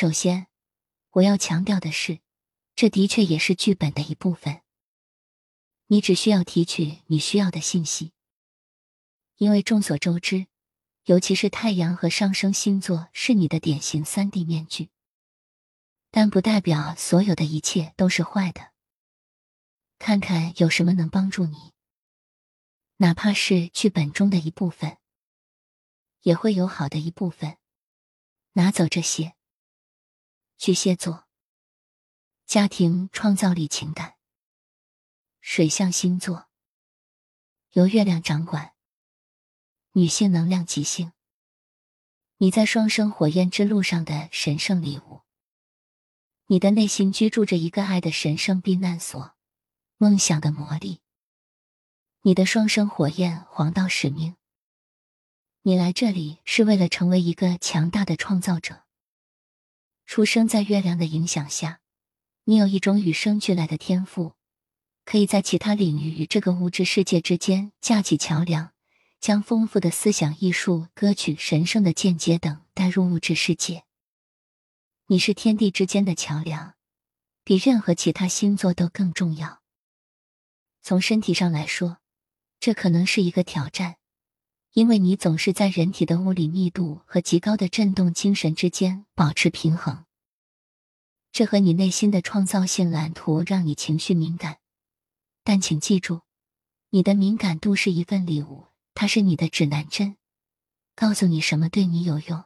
首先，我要强调的是，这的确也是剧本的一部分。你只需要提取你需要的信息，因为众所周知，尤其是太阳和上升星座是你的典型三 D 面具。但不代表所有的一切都是坏的。看看有什么能帮助你，哪怕是剧本中的一部分，也会有好的一部分。拿走这些。巨蟹座，家庭、创造力、情感。水象星座，由月亮掌管，女性能量极性。你在双生火焰之路上的神圣礼物。你的内心居住着一个爱的神圣避难所，梦想的魔力。你的双生火焰黄道使命。你来这里是为了成为一个强大的创造者。出生在月亮的影响下，你有一种与生俱来的天赋。可以在其他领域与这个物质世界之间架起桥梁，将丰富的思想、艺术、歌曲、神圣的见解等带入物质世界。你是天地之间的桥梁，比任何其他星座都更重要。从身体上来说，这可能是一个挑战，因为你总是在人体的物理密度和极高的振动精神之间保持平衡。这和你内心的创造性蓝图让你情绪敏感。但请记住，你的敏感度是一份礼物，它是你的指南针，告诉你什么对你有用，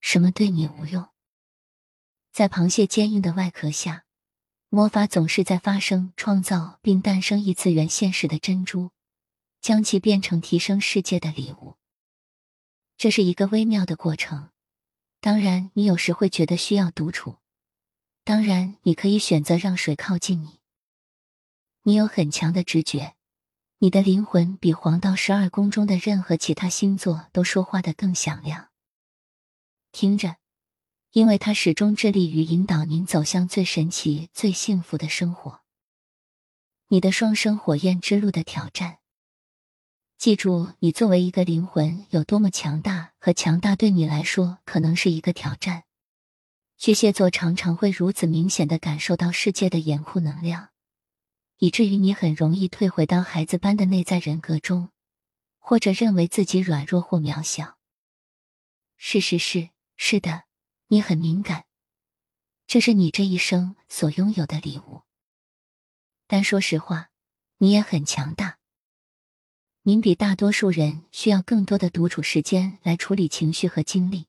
什么对你无用。在螃蟹坚硬的外壳下，魔法总是在发生、创造并诞生异次元现实的珍珠，将其变成提升世界的礼物。这是一个微妙的过程。当然，你有时会觉得需要独处。当然，你可以选择让水靠近你。你有很强的直觉，你的灵魂比黄道十二宫中的任何其他星座都说话的更响亮。听着，因为它始终致力于引导您走向最神奇、最幸福的生活。你的双生火焰之路的挑战。记住，你作为一个灵魂有多么强大，和强大对你来说可能是一个挑战。巨蟹座常常会如此明显的感受到世界的严酷能量。以至于你很容易退回到孩子般的内在人格中，或者认为自己软弱或渺小。事实是，是的，你很敏感，这是你这一生所拥有的礼物。但说实话，你也很强大。您比大多数人需要更多的独处时间来处理情绪和经历，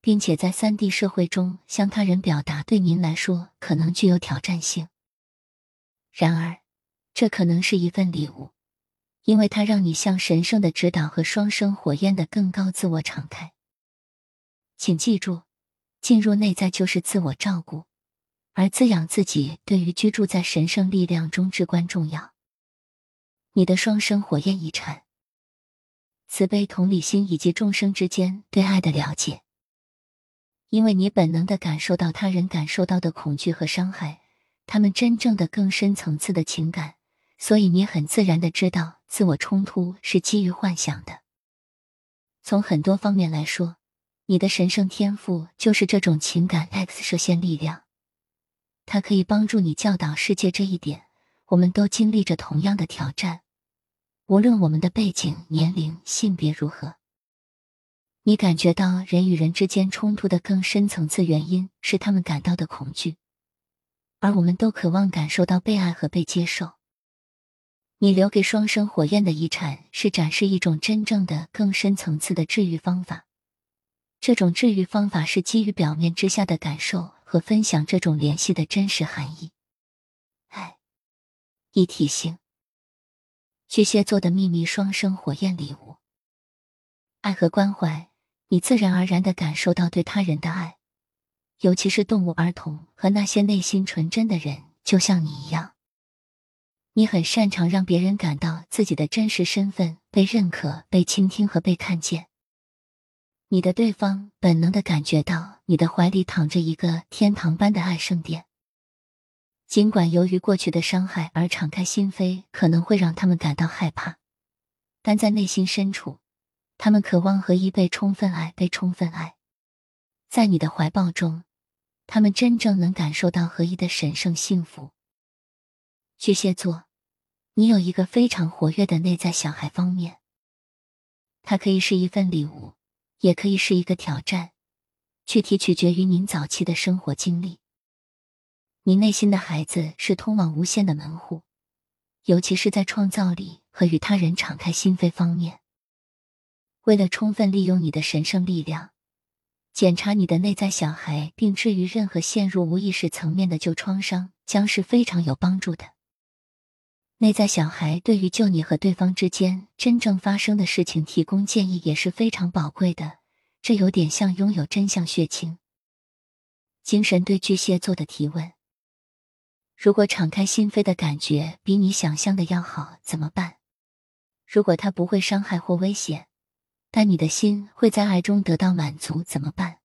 并且在三 D 社会中向他人表达，对您来说可能具有挑战性。然而，这可能是一份礼物，因为它让你向神圣的指导和双生火焰的更高自我敞开。请记住，进入内在就是自我照顾，而滋养自己对于居住在神圣力量中至关重要。你的双生火焰遗产：慈悲、同理心以及众生之间对爱的了解，因为你本能的感受到他人感受到的恐惧和伤害。他们真正的更深层次的情感，所以你很自然的知道，自我冲突是基于幻想的。从很多方面来说，你的神圣天赋就是这种情感 X 射线力量，它可以帮助你教导世界这一点。我们都经历着同样的挑战，无论我们的背景、年龄、性别如何。你感觉到人与人之间冲突的更深层次原因是他们感到的恐惧。而我们都渴望感受到被爱和被接受。你留给双生火焰的遗产是展示一种真正的、更深层次的治愈方法。这种治愈方法是基于表面之下的感受和分享这种联系的真实含义。爱，一体性。巨蟹座的秘密双生火焰礼物。爱和关怀，你自然而然的感受到对他人的爱。尤其是动物、儿童和那些内心纯真的人，就像你一样，你很擅长让别人感到自己的真实身份被认可、被倾听和被看见。你的对方本能的感觉到你的怀里躺着一个天堂般的爱圣殿。尽管由于过去的伤害而敞开心扉可能会让他们感到害怕，但在内心深处，他们渴望和一被充分爱、被充分爱。在你的怀抱中。他们真正能感受到合一的神圣幸福。巨蟹座，你有一个非常活跃的内在小孩方面，它可以是一份礼物，也可以是一个挑战，具体取决于您早期的生活经历。你内心的孩子是通往无限的门户，尤其是在创造力和与他人敞开心扉方面。为了充分利用你的神圣力量，检查你的内在小孩，并治愈任何陷入无意识层面的旧创伤，将是非常有帮助的。内在小孩对于救你和对方之间真正发生的事情提供建议也是非常宝贵的。这有点像拥有真相血清。精神对巨蟹座的提问：如果敞开心扉的感觉比你想象的要好，怎么办？如果他不会伤害或危险？但你的心会在爱中得到满足，怎么办？